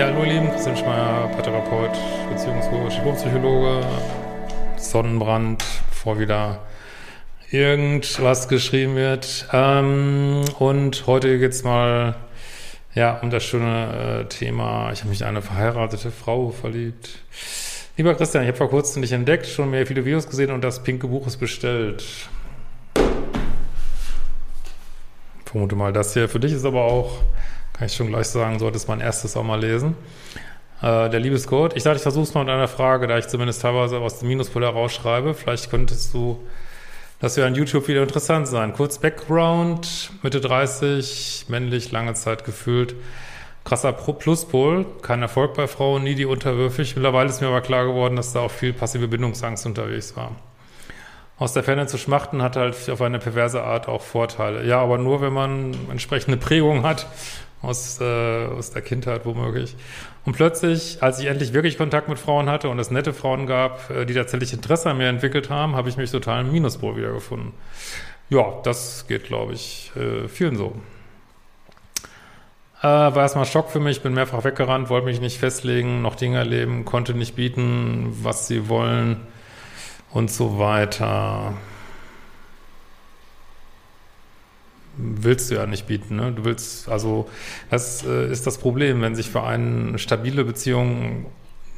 Ja, hallo ihr Lieben, Christian Schmeier, Paartherapeut, Beziehungscoach, Diplom-Psychologe, Sonnenbrand, bevor wieder irgendwas geschrieben wird. Ähm, und heute geht's mal ja, um das schöne äh, Thema, ich habe mich in eine verheiratete Frau verliebt. Lieber Christian, ich habe vor kurzem dich entdeckt, schon mehr viele Videos gesehen und das pinke Buch ist bestellt. Ich vermute mal, das hier für dich ist aber auch kann ich schon gleich sagen, solltest mein erstes auch mal lesen. Äh, der Liebescode. Ich dachte, ich versuche es mal mit einer Frage, da ich zumindest teilweise aus dem Minuspol herausschreibe. Vielleicht könntest du, das wäre ein YouTube-Video interessant sein. Kurz Background, Mitte 30, männlich, lange Zeit gefühlt. Krasser Pluspol, kein Erfolg bei Frauen, nie die unterwürfig. Mittlerweile ist mir aber klar geworden, dass da auch viel passive Bindungsangst unterwegs war. Aus der Ferne zu schmachten hat halt auf eine perverse Art auch Vorteile. Ja, aber nur, wenn man entsprechende Prägung hat aus, äh, aus der Kindheit womöglich. Und plötzlich, als ich endlich wirklich Kontakt mit Frauen hatte und es nette Frauen gab, äh, die tatsächlich Interesse an mir entwickelt haben, habe ich mich total im Minuspol wiedergefunden. Ja, das geht, glaube ich, äh, vielen so. Äh, war erstmal Schock für mich, bin mehrfach weggerannt, wollte mich nicht festlegen, noch Dinge erleben, konnte nicht bieten, was sie wollen und so weiter. willst du ja nicht bieten. Ne? Du willst, also das äh, ist das Problem, wenn sich für einen stabile Beziehungen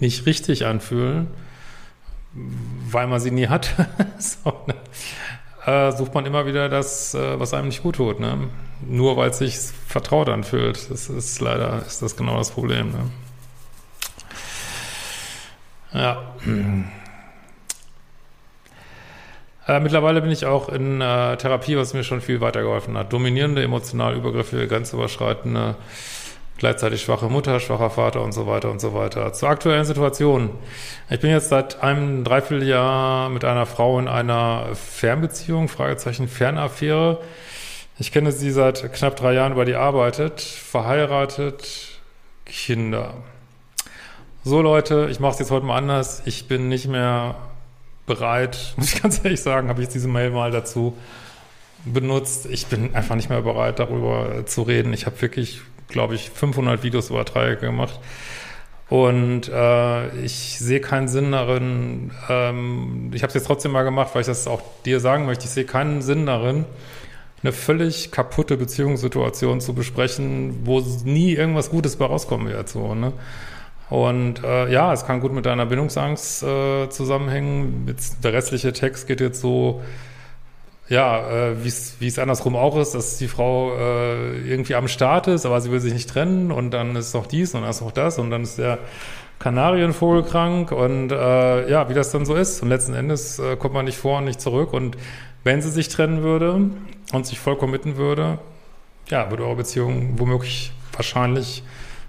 nicht richtig anfühlen, weil man sie nie hat, so, ne? äh, sucht man immer wieder das, äh, was einem nicht gut tut. Ne? Nur weil es sich vertraut anfühlt. Das ist leider, ist das genau das Problem. Ne? Ja. Äh, mittlerweile bin ich auch in äh, Therapie, was mir schon viel weitergeholfen hat. Dominierende, emotional übergriffige, grenzüberschreitende, gleichzeitig schwache Mutter, schwacher Vater und so weiter und so weiter. Zur aktuellen Situation. Ich bin jetzt seit einem Dreivierteljahr mit einer Frau in einer Fernbeziehung, Fragezeichen Fernaffäre. Ich kenne sie seit knapp drei Jahren, über die arbeitet, verheiratet, Kinder. So Leute, ich mache es jetzt heute mal anders. Ich bin nicht mehr bereit, muss ich ganz ehrlich sagen, habe ich diese Mail mal dazu benutzt. Ich bin einfach nicht mehr bereit, darüber zu reden. Ich habe wirklich, glaube ich, 500 Videos über Dreiecke gemacht. Und äh, ich sehe keinen Sinn darin, ähm, ich habe es jetzt trotzdem mal gemacht, weil ich das auch dir sagen möchte, ich sehe keinen Sinn darin, eine völlig kaputte Beziehungssituation zu besprechen, wo nie irgendwas Gutes bei rauskommen wird. So, ne? Und äh, ja, es kann gut mit deiner Bindungsangst äh, zusammenhängen. Jetzt, der restliche Text geht jetzt so, ja, äh, wie es andersrum auch ist, dass die Frau äh, irgendwie am Start ist, aber sie will sich nicht trennen und dann ist noch dies und dann ist noch das und dann ist der Kanarienvogel krank und äh, ja, wie das dann so ist. Und letzten Endes äh, kommt man nicht vor und nicht zurück. Und wenn sie sich trennen würde und sich voll committen würde, ja, würde eure Beziehung womöglich wahrscheinlich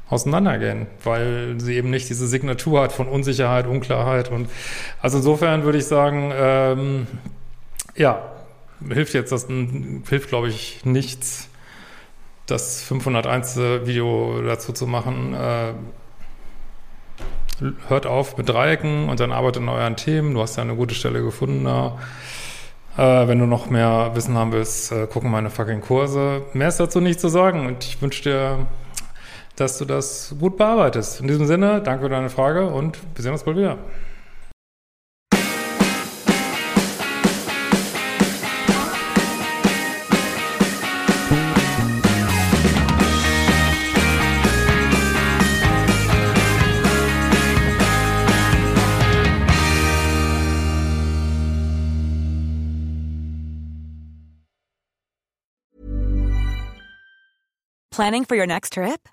auseinandergehen, weil sie eben nicht diese Signatur hat von Unsicherheit, Unklarheit und also insofern würde ich sagen, ähm, ja, hilft jetzt das, hilft glaube ich nichts, das 501. Video dazu zu machen. Äh, hört auf mit Dreiecken und dann arbeitet an euren Themen. Du hast ja eine gute Stelle gefunden da. Äh, wenn du noch mehr Wissen haben willst, äh, gucken meine fucking Kurse. Mehr ist dazu nicht zu sagen und ich wünsche dir dass du das gut bearbeitest. In diesem Sinne, danke für deine Frage und wir sehen uns bald wieder. Planning for your next trip?